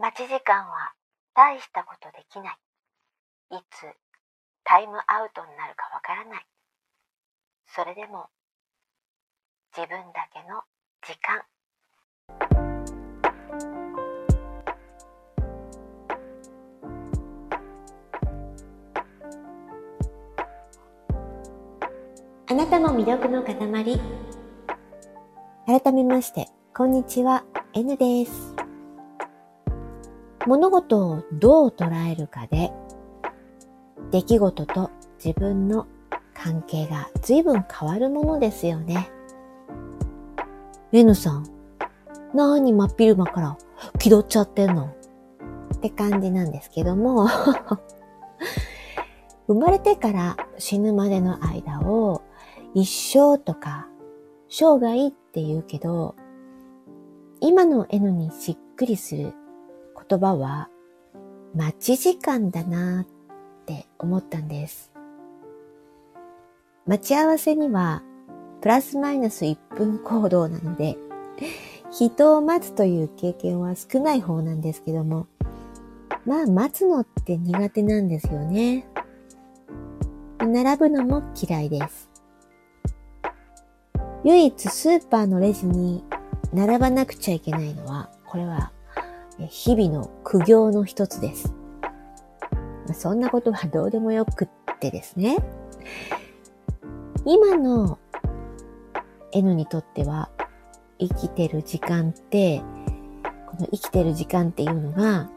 待ち時間は大したことできない。いつタイムアウトになるかわからない。それでも自分だけの時間。あなたも魅力の塊。改めまして、こんにちは、N です。物事をどう捉えるかで、出来事と自分の関係が随分変わるものですよね。N さん、なに真っ昼間から気取っちゃってんの？って感じなんですけども、生まれてから死ぬまでの間を一生とか生涯って言うけど、今の N にしっくりする言葉は待ち時間だなって思ったんです。待ち合わせにはプラスマイナス1分行動なので、人を待つという経験は少ない方なんですけども、まあ待つのって苦手なんですよね。並ぶのも嫌いです。唯一スーパーのレジに並ばなくちゃいけないのは、これは日々の苦行の一つです。そんなことはどうでもよくってですね。今の N にとっては生きてる時間って、この生きてる時間っていうのが、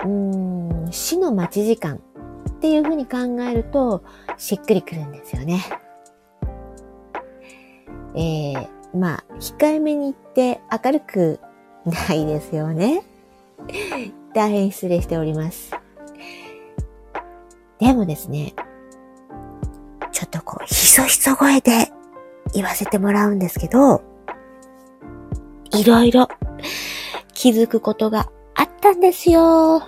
うーん、死の待ち時間っていうふうに考えるとしっくりくるんですよね。えー、まあ、控えめに言って明るくないですよね。大変失礼しております。でもですね、ちょっとこう、ひそひそ声で言わせてもらうんですけど、いろいろ気づくことがあったんですよ。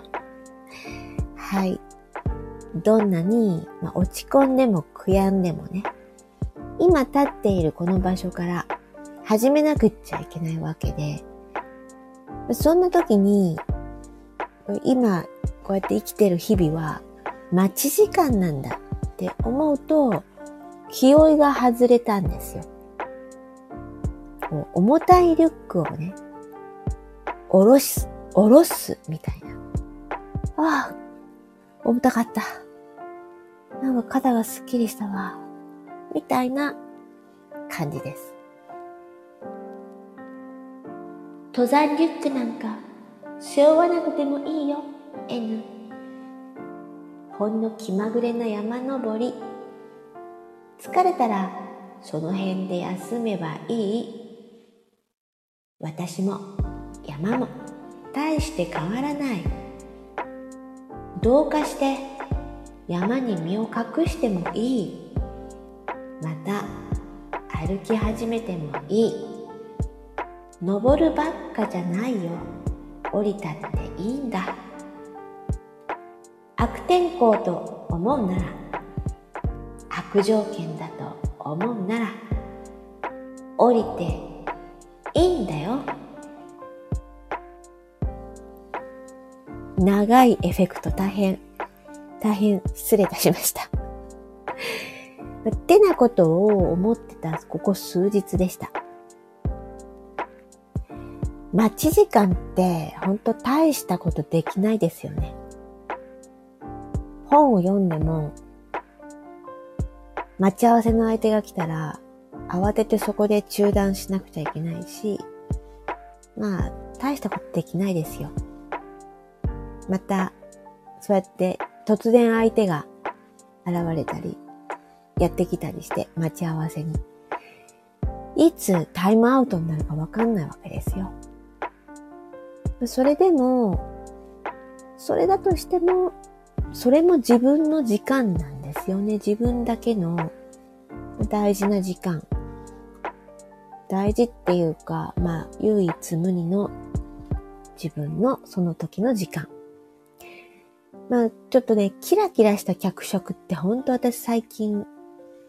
はい。どんなに、まあ、落ち込んでも悔やんでもね、今立っているこの場所から始めなくっちゃいけないわけで、そんな時に、今こうやって生きてる日々は待ち時間なんだって思うと、気負いが外れたんですよ。重たいリュックをね、下ろす、下ろすみたいな。ああ、重たかった。なんか肩がスッキリしたわ。みたいな感じです。登山リュックなんか背負わなくてもいいよ、N。ほんの気まぐれな山登り。疲れたらその辺で休めばいい。私も山も大して変わらない。どうかして山に身を隠してもいい。また歩き始めてもいい。登るばっかじゃないよ。降りたっていいんだ。悪天候と思うなら、悪条件だと思うなら、降りていいんだよ。長いエフェクト大変、大変失礼いたしました。ってなことを思ってたここ数日でした。待ち時間ってほんと大したことできないですよね。本を読んでも、待ち合わせの相手が来たら、慌ててそこで中断しなくちゃいけないし、まあ、大したことできないですよ。また、そうやって突然相手が現れたり、やってきたりして待ち合わせに。いつタイムアウトになるかわかんないわけですよ。それでも、それだとしても、それも自分の時間なんですよね。自分だけの大事な時間。大事っていうか、まあ、唯一無二の自分のその時の時間。まあ、ちょっとね、キラキラした脚色って本当私最近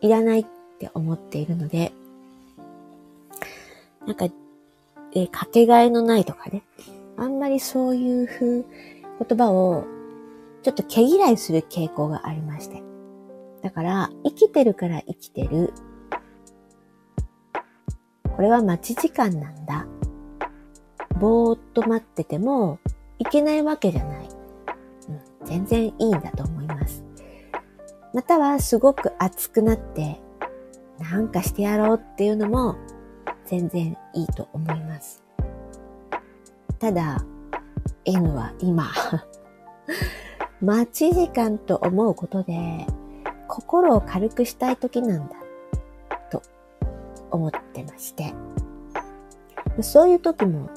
いらないって思っているので、なんか、えーかけがえのないとかね、あんまりそういう風言葉をちょっと毛嫌いする傾向がありまして。だから、生きてるから生きてる。これは待ち時間なんだ。ぼーっと待っててもいけないわけじゃない。うん、全然いいんだと思います。またはすごく熱くなってなんかしてやろうっていうのも全然いいと思います。ただ、N は今 待ち時間と思うことで心を軽くしたい時なんだと思ってまして、そういう時も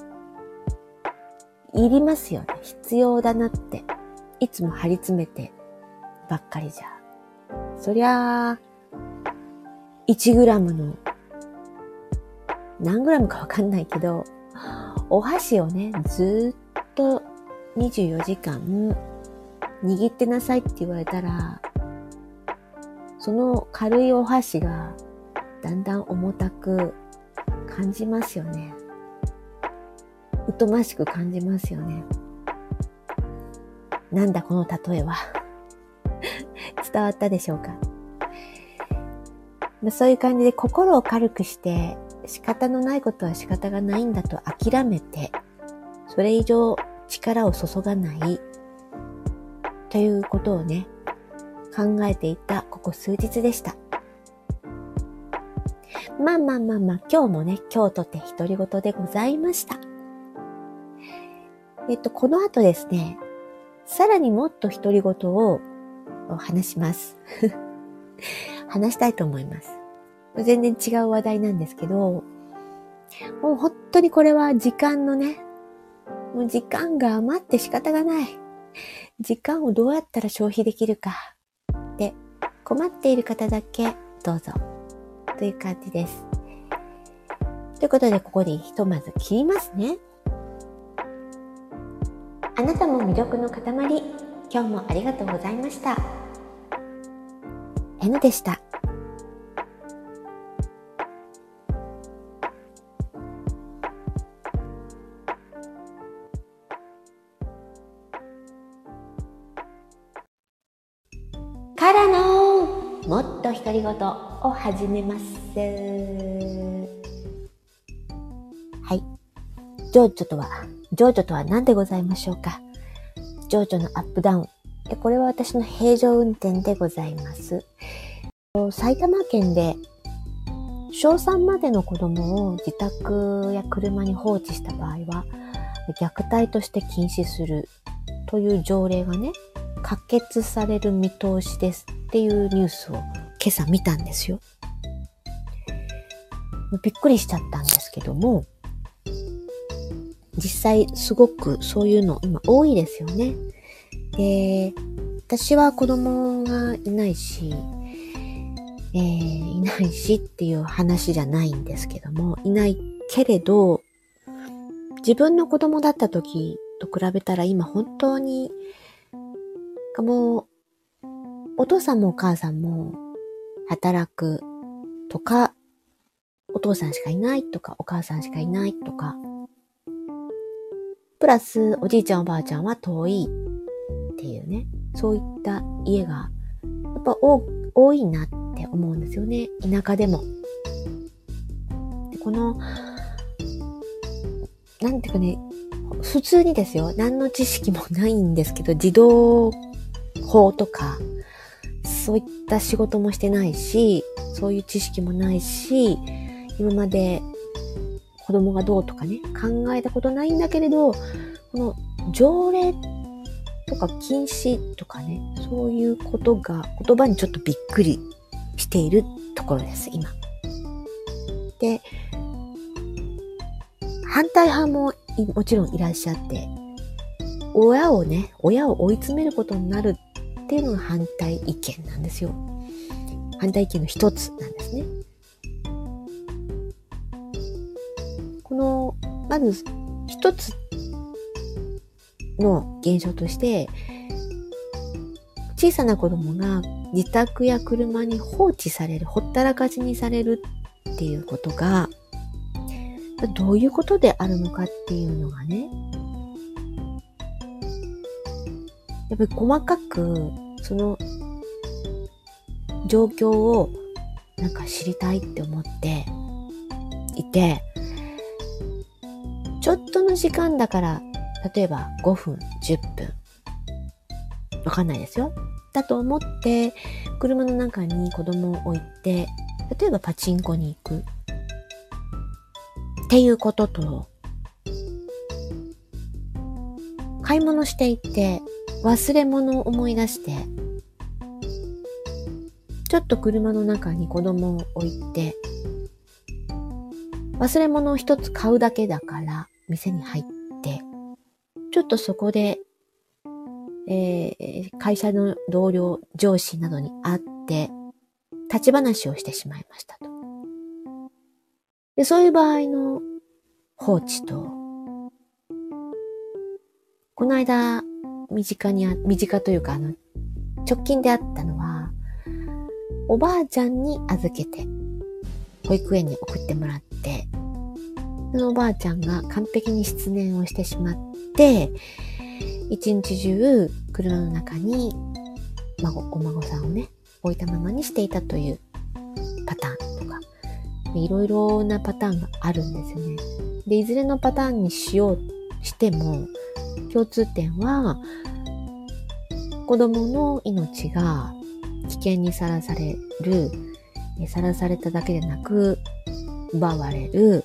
いりますよね。必要だなって。いつも張り詰めてばっかりじゃ。そりゃあ、1グラムの何グラムかわかんないけど、お箸をね、ずっと24時間握ってなさいって言われたら、その軽いお箸がだんだん重たく感じますよね。疎ましく感じますよね。なんだこの例えは？伝わったでしょうか？そういう感じで心を軽くして仕方のないことは仕方がないんだと諦めて、それ以上力を注がないということをね、考えていたここ数日でした。まあまあまあまあ、今日もね、今日とて独り言でございました。えっと、この後ですね、さらにもっと独り言を話します。話したいと思います。全然違う話題なんですけど、もう本当にこれは時間のね、もう時間が余って仕方がない。時間をどうやったら消費できるか。で、困っている方だけどうぞ。という感じです。ということで、ここでひとまず切りますね。あなたも魅力の塊、今日もありがとうございました。N でした。っとを始めます。はい。ジョージョとは情緒とは何でございましょうか？情緒のアップダウン。これは私の平常運転でございます。埼玉県で小3までの子供を自宅や車に放置した場合は虐待として禁止するという条例がね、可決される見通しですっていうニュースを今朝見たんですよ。びっくりしちゃったんですけども、実際すごくそういうの今多いですよね。で、私は子供がいないし、えー、いないしっていう話じゃないんですけども、いないけれど、自分の子供だった時と比べたら今本当に、もう、お父さんもお母さんも働くとか、お父さんしかいないとか、お母さんしかいないとか、プラスおじいちゃんおばあちゃんは遠いっていうね、そういった家がやっぱ多いなって思うんですよね。田舎でも。でこの、なんていうかね、普通にですよ。何の知識もないんですけど、自動法とか、そういった仕事もしてないし、そういう知識もないし、今まで子供がどうとかね、考えたことないんだけれど、この条例とか禁止とかね、そういうことが言葉にちょっとびっくりしているところです、今。で、反対派ももちろんいらっしゃって、親をね、親を追い詰めることになるっていうのが反対意見なんですよ。反対意見の一つなんですね。この、まず一つの現象として、小さな子供が自宅や車に放置される、ほったらかしにされるっていうことが、どういうことであるのかっていうのがね、やっぱり細かく、その、状況をなんか知りたいって思っていて、ちょっとの時間だから、例えば5分、10分、わかんないですよ。だと思って、車の中に子供を置いて、例えばパチンコに行く。っていうことと、買い物していて忘れ物を思い出して、ちょっと車の中に子供を置いて、忘れ物を一つ買うだけだから店に入って、ちょっとそこで、えー、会社の同僚、上司などに会って、立ち話をしてしまいましたと。で、そういう場合の放置と、この間、身近にあ、身近というか、あの、直近であったのは、おばあちゃんに預けて、保育園に送ってもらって、そのおばあちゃんが完璧に失念をしてしまって、一日中車の中に孫、お孫さんをね、置いたままにしていたというパターンとか、いろいろなパターンがあるんですよね。で、いずれのパターンにしようしても、共通点は、子供の命が危険にさらされる、さらされただけでなく、奪われる。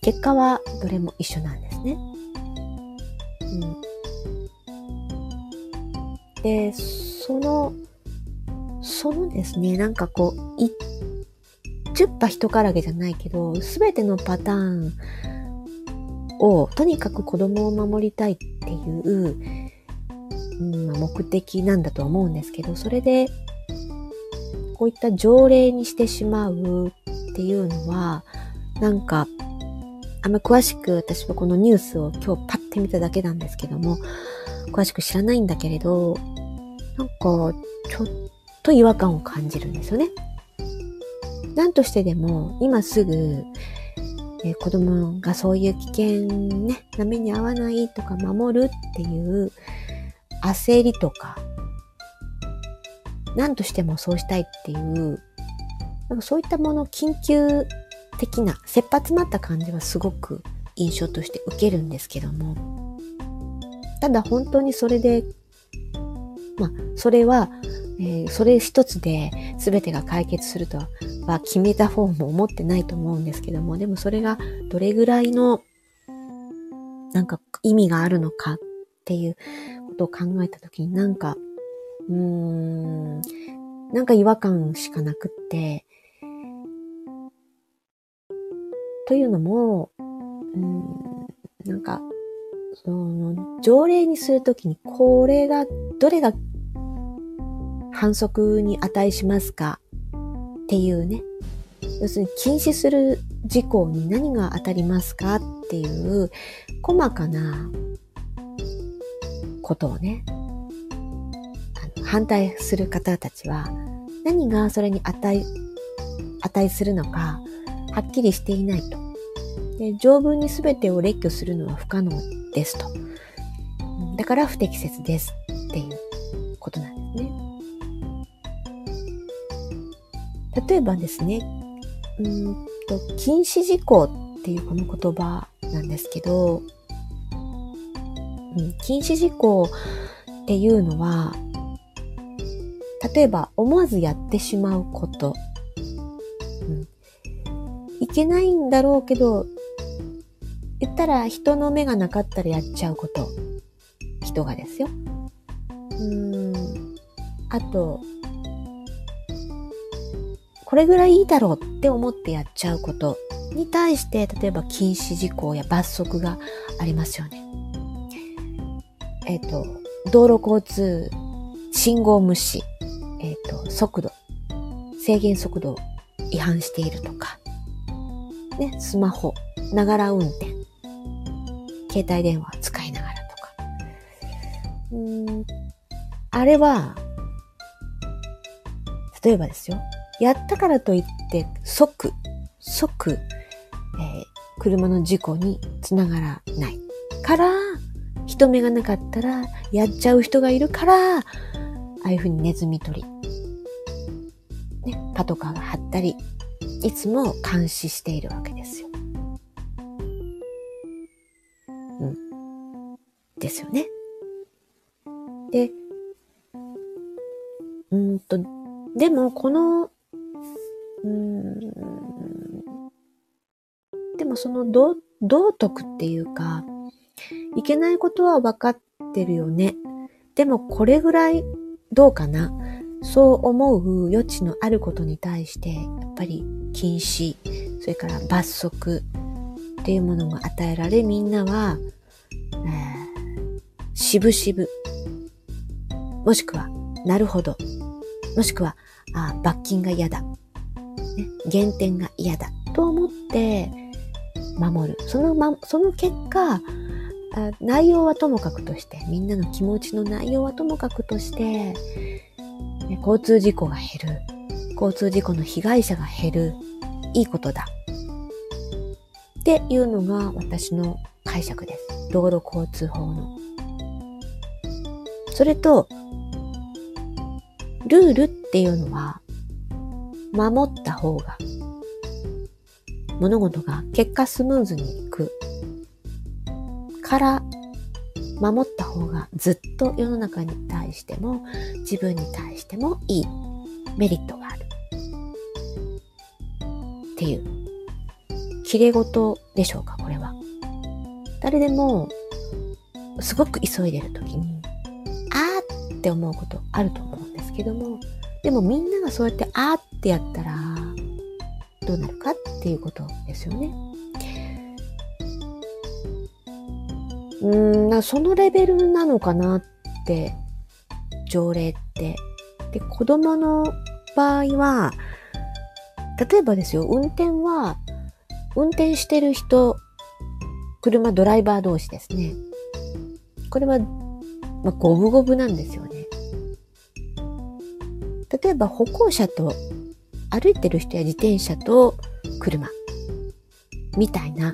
結果はどれも一緒なんですね。うん、で、その、そのですね、なんかこう、い、十羽人からげじゃないけど、すべてのパターンを、とにかく子供を守りたいっていう、うん、目的なんだとは思うんですけど、それで、こういった条例にしてしまうっていうのは、なんか、あんま詳しく私はこのニュースを今日パッて見ただけなんですけども、詳しく知らないんだけれど、なんか、ちょっと違和感を感じるんですよね。何としてでも、今すぐ、えー、子供がそういう危険ね、な目に遭わないとか守るっていう焦りとか、何としてもそうしたいっていう、なんかそういったもの、緊急的な、切羽詰まった感じはすごく印象として受けるんですけども、ただ本当にそれで、まあ、それは、えー、それ一つで全てが解決するとはは決めた方も思ってないと思うんですけども、でもそれがどれぐらいのなんか意味があるのかっていうことを考えたときになんか、うーん、なんか違和感しかなくって、というのも、うん、なんか、その、条例にするときに、これが、どれが反則に値しますかっていうね。要するに禁止する事項に何が当たりますかっていう細かなことをね、あの反対する方たちは何がそれに値、値するのかはっきりしていないと。で条文に全てを列挙するのは不可能ですと。だから不適切ですっていう例えばですね、うんと、禁止事項っていうこの言葉なんですけど、うん、禁止事項っていうのは、例えば思わずやってしまうこと、うん、いけないんだろうけど、言ったら人の目がなかったらやっちゃうこと。人がですよ。うん。あと、これぐらいいいだろうって思ってやっちゃうことに対して、例えば禁止事項や罰則がありますよね。えっ、ー、と、道路交通、信号無視、えっ、ー、と、速度、制限速度違反しているとか、ね、スマホ、ながら運転、携帯電話使いながらとか。うん、あれは、例えばですよ、やったからといって即、即、えー、車の事故につながらないから、人目がなかったらやっちゃう人がいるから、ああいうふうにネズミ捕り、ね、パトカーが張ったり、いつも監視しているわけですよ。うん。ですよね。で、うんと、でもこの、もその道徳っていうか、いけないことは分かってるよね。でもこれぐらいどうかな。そう思う余地のあることに対して、やっぱり禁止、それから罰則っていうものが与えられ、みんなは、え、しぶしぶ、もしくは、なるほど、もしくは、あ罰金が嫌だ、ね、減点が嫌だ。と思って守る。その、ま、その結果、内容はともかくとして、みんなの気持ちの内容はともかくとして、交通事故が減る。交通事故の被害者が減る。いいことだ。っていうのが私の解釈です。道路交通法の。それと、ルールっていうのは、守った方が、物事が結果スムーズにいくから、守った方がずっと世の中に対しても自分に対してもいいメリットがある。っていう、綺麗事でしょうか、これは。誰でも、すごく急いでる時に、あーって思うことあると思うんですけども、でもみんながそうやってあーってやったら、どうなるかっていうことですよね。うん、そのレベルなのかなって、条例って。で、子供の場合は、例えばですよ、運転は、運転してる人、車ドライバー同士ですね。これは、まあ、五分五分なんですよね。例えば歩行者と歩いてる人や自転車と車みたいな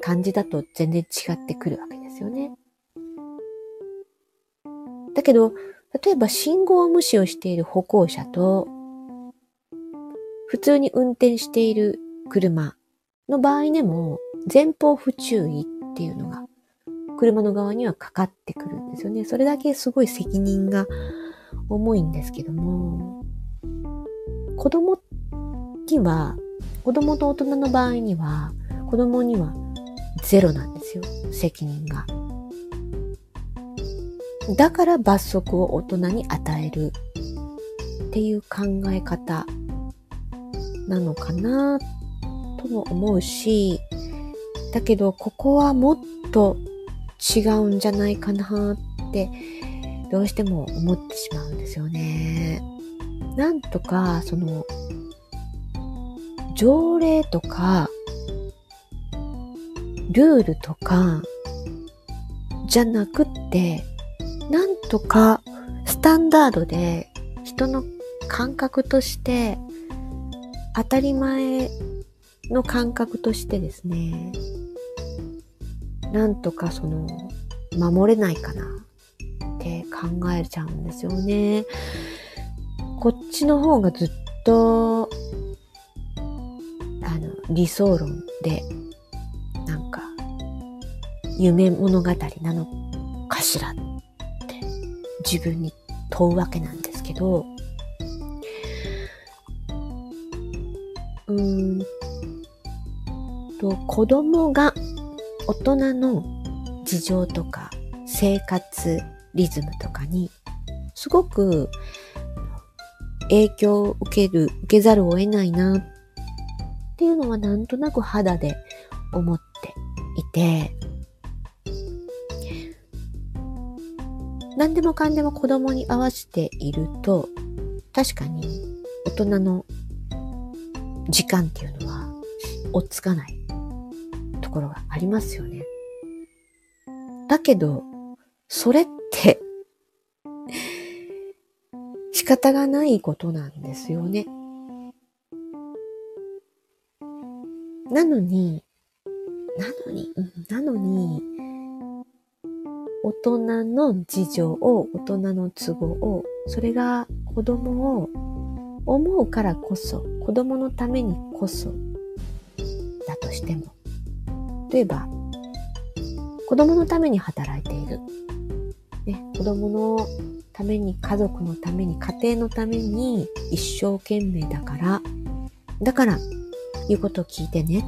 感じだと全然違ってくるわけですよね。だけど、例えば信号無視をしている歩行者と普通に運転している車の場合でも前方不注意っていうのが車の側にはかかってくるんですよね。それだけすごい責任が重いんですけども、子供には、子供と大人の場合には、子供にはゼロなんですよ、責任が。だから罰則を大人に与えるっていう考え方なのかなとも思うし、だけどここはもっと違うんじゃないかなってどうしても思ってしまうんですよね。なんとかその条例とかルールとかじゃなくってなんとかスタンダードで人の感覚として当たり前の感覚としてですねなんとかその守れないかなって考えちゃうんですよね。こっちの方がずっとあの理想論でなんか夢物語なのかしらって自分に問うわけなんですけどうーんと子供が大人の事情とか生活リズムとかにすごく影響を受ける、受けざるを得ないなっていうのはなんとなく肌で思っていて、何でもかんでも子供に合わせていると、確かに大人の時間っていうのは追っつかないところがありますよね。だけど、それっ方がないことなんですよね。なのに、なのに、うんなのに、大人の事情を、大人の都合を、それが子供を思うからこそ、子供のためにこそ、だとしても。例えば、子供のために働いている。ね、子供のために、家族のために、家庭のために一生懸命だから、だから、言うことを聞いてね。っ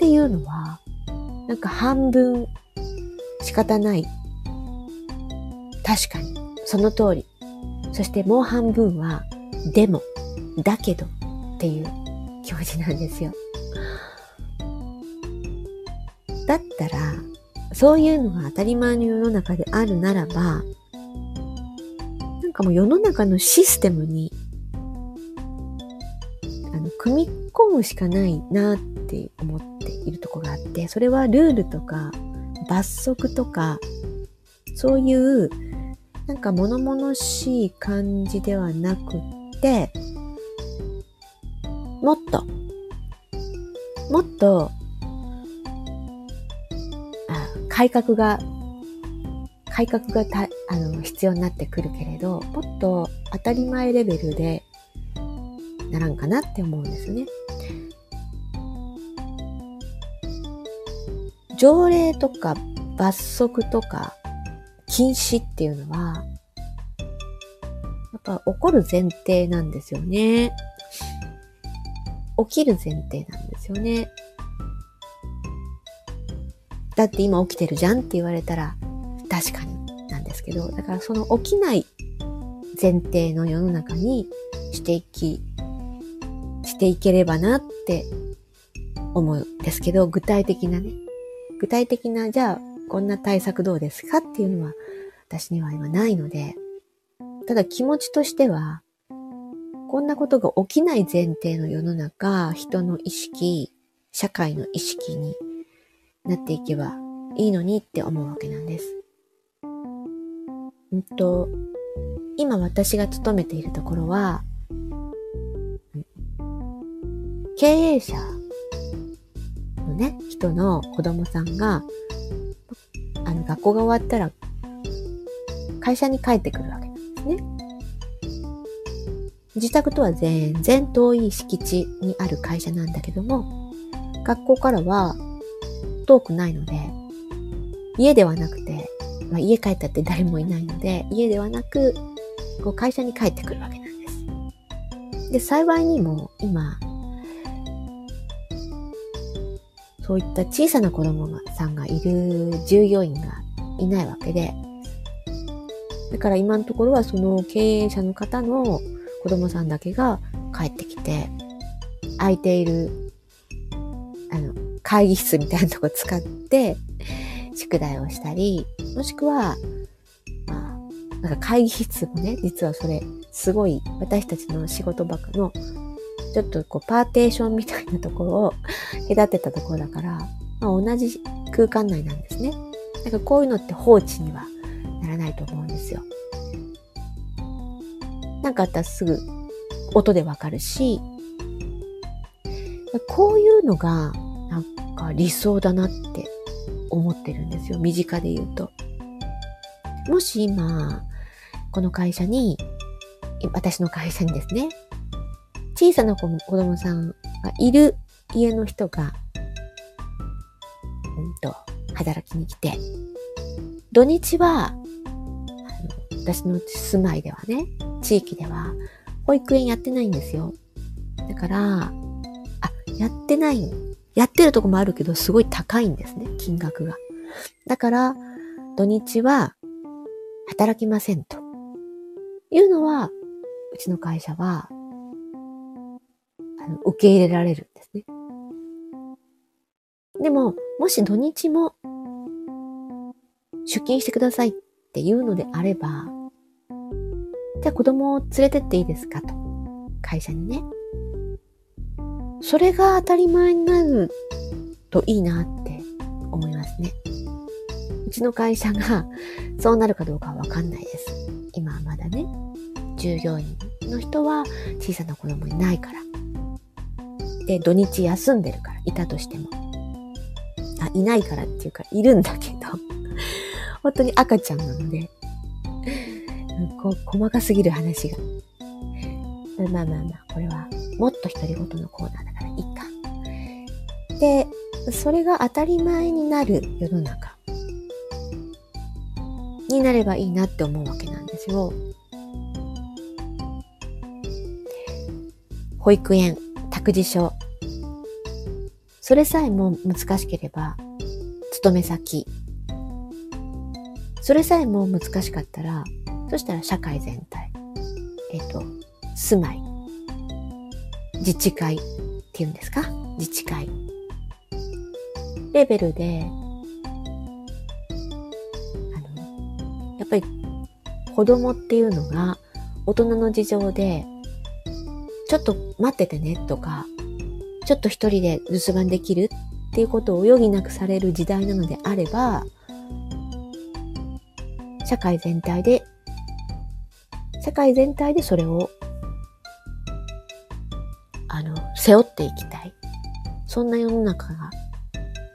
ていうのは、なんか半分仕方ない。確かに、その通り。そしてもう半分は、でも、だけどっていう気持ちなんですよ。だったら、そういうのが当たり前の世の中であるならば、なんかもう世の中のシステムに、あの、組み込むしかないなって思っているとこがあって、それはルールとか罰則とか、そういうなんか物々しい感じではなくって、もっと、もっと、改革が、改革がたあの必要になってくるけれど、もっと当たり前レベルでならんかなって思うんですね。条例とか罰則とか禁止っていうのは、やっぱ起こる前提なんですよね。起きる前提なんですよね。だって今起きてるじゃんって言われたら確かに。なんですけど、だからその起きない前提の世の中にしていき、していければなって思うんですけど、具体的なね、具体的な、じゃあこんな対策どうですかっていうのは私には今ないので、ただ気持ちとしては、こんなことが起きない前提の世の中、人の意識、社会の意識になっていけばいいのにって思うわけなんです。うんと、今私が勤めているところは、経営者のね、人の子供さんが、あの、学校が終わったら、会社に帰ってくるわけなんですね。自宅とは全然遠い敷地にある会社なんだけども、学校からは遠くないので、家ではなくて、まあ、家帰ったって誰もいないので、家ではなく、こう会社に帰ってくるわけなんです。で、幸いにも今、そういった小さな子供さんがいる従業員がいないわけで、だから今のところはその経営者の方の子供さんだけが帰ってきて、空いている、あの、会議室みたいなとこ使って、宿題をしたり、もしくは、まあ、なんか会議室もね、実はそれ、すごい私たちの仕事場の、ちょっとこうパーテーションみたいなところを隔てたところだから、まあ、同じ空間内なんですね。だかこういうのって放置にはならないと思うんですよ。なんかあったらすぐ音でわかるし、こういうのがなんか理想だなって思ってるんですよ。身近で言うと。もし今、この会社に、私の会社にですね、小さな子供さんがいる家の人が、うんと、働きに来て、土日は、私の住まいではね、地域では、保育園やってないんですよ。だから、あ、やってない。やってるとこもあるけど、すごい高いんですね、金額が。だから、土日は、働きませんと。いうのは、うちの会社は、あの受け入れられるんですね。でも、もし土日も出勤してくださいっていうのであれば、じゃあ子供を連れてっていいですかと。会社にね。それが当たり前になるといいなって思いますね。うちの会社が そうなるかどうかはわかんないです。今はまだね、従業員の人は小さな子供いないから。で、土日休んでるから、いたとしても。あ、いないからっていうか、いるんだけど。本当に赤ちゃんなので、こう細かすぎる話が。まあまあまあ、これはもっと独り言のコーナーだからいいか。で、それが当たり前になる世の中になればいいなって思うわけなんですよ。保育園、託児所。それさえも難しければ、勤め先。それさえも難しかったら、そしたら社会全体。えっ、と、住まい。自治会っていうんですか？自治会。レベルで、あの、やっぱり子供っていうのが大人の事情でちょっと待っててねとか、ちょっと一人で留守番できるっていうことを余儀なくされる時代なのであれば、社会全体で、社会全体でそれを、背負っていきたい。そんな世の中が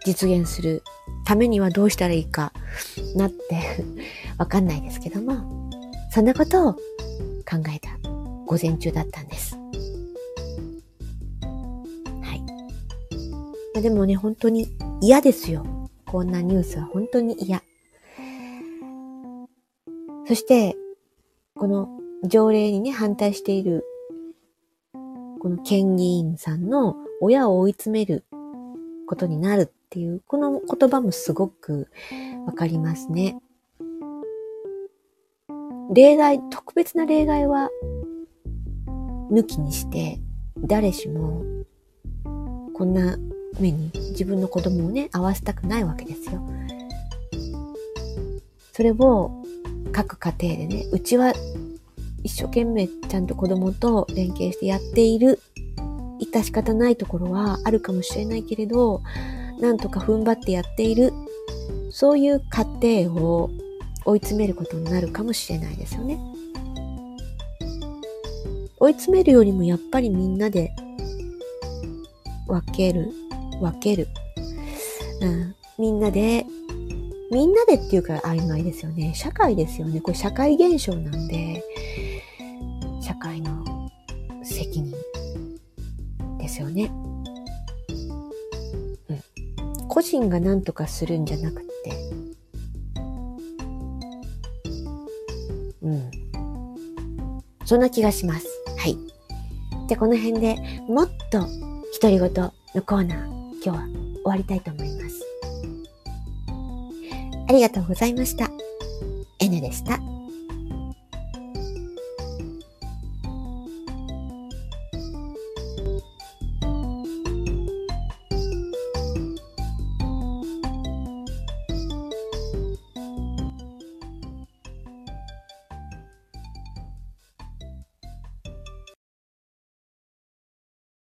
実現するためにはどうしたらいいかなって わかんないですけども、そんなことを考えた午前中だったんです。はいでもね、本当に嫌ですよ。こんなニュースは本当に嫌。そして、この条例にね、反対している、この県議員さんの親を追い詰めることになるっていう、この言葉もすごくわかりますね。例外、特別な例外は抜きにして、誰しもこんな目に自分の子供をね、合わせたくないわけですよ。それを各家庭でね、うちは一生懸命ちゃんと子供と連携してやっている、致し方ないところはあるかもしれないけれど、なんとか踏ん張ってやっている、そういう家庭を追い詰めることになるかもしれないですよね。追い詰めるよりもやっぱりみんなで分ける分ける。うん。みんなで、みんなでっていうか曖昧ですよね。社会ですよね。これ社会現象なんで、社会の責任ですよね。うん。個人が何とかするんじゃなくて、うん。そんな気がします。はい。じゃあこの辺でもっと独り言のコーナー今日は終わりたいと思います。ありがとうございました。N でした。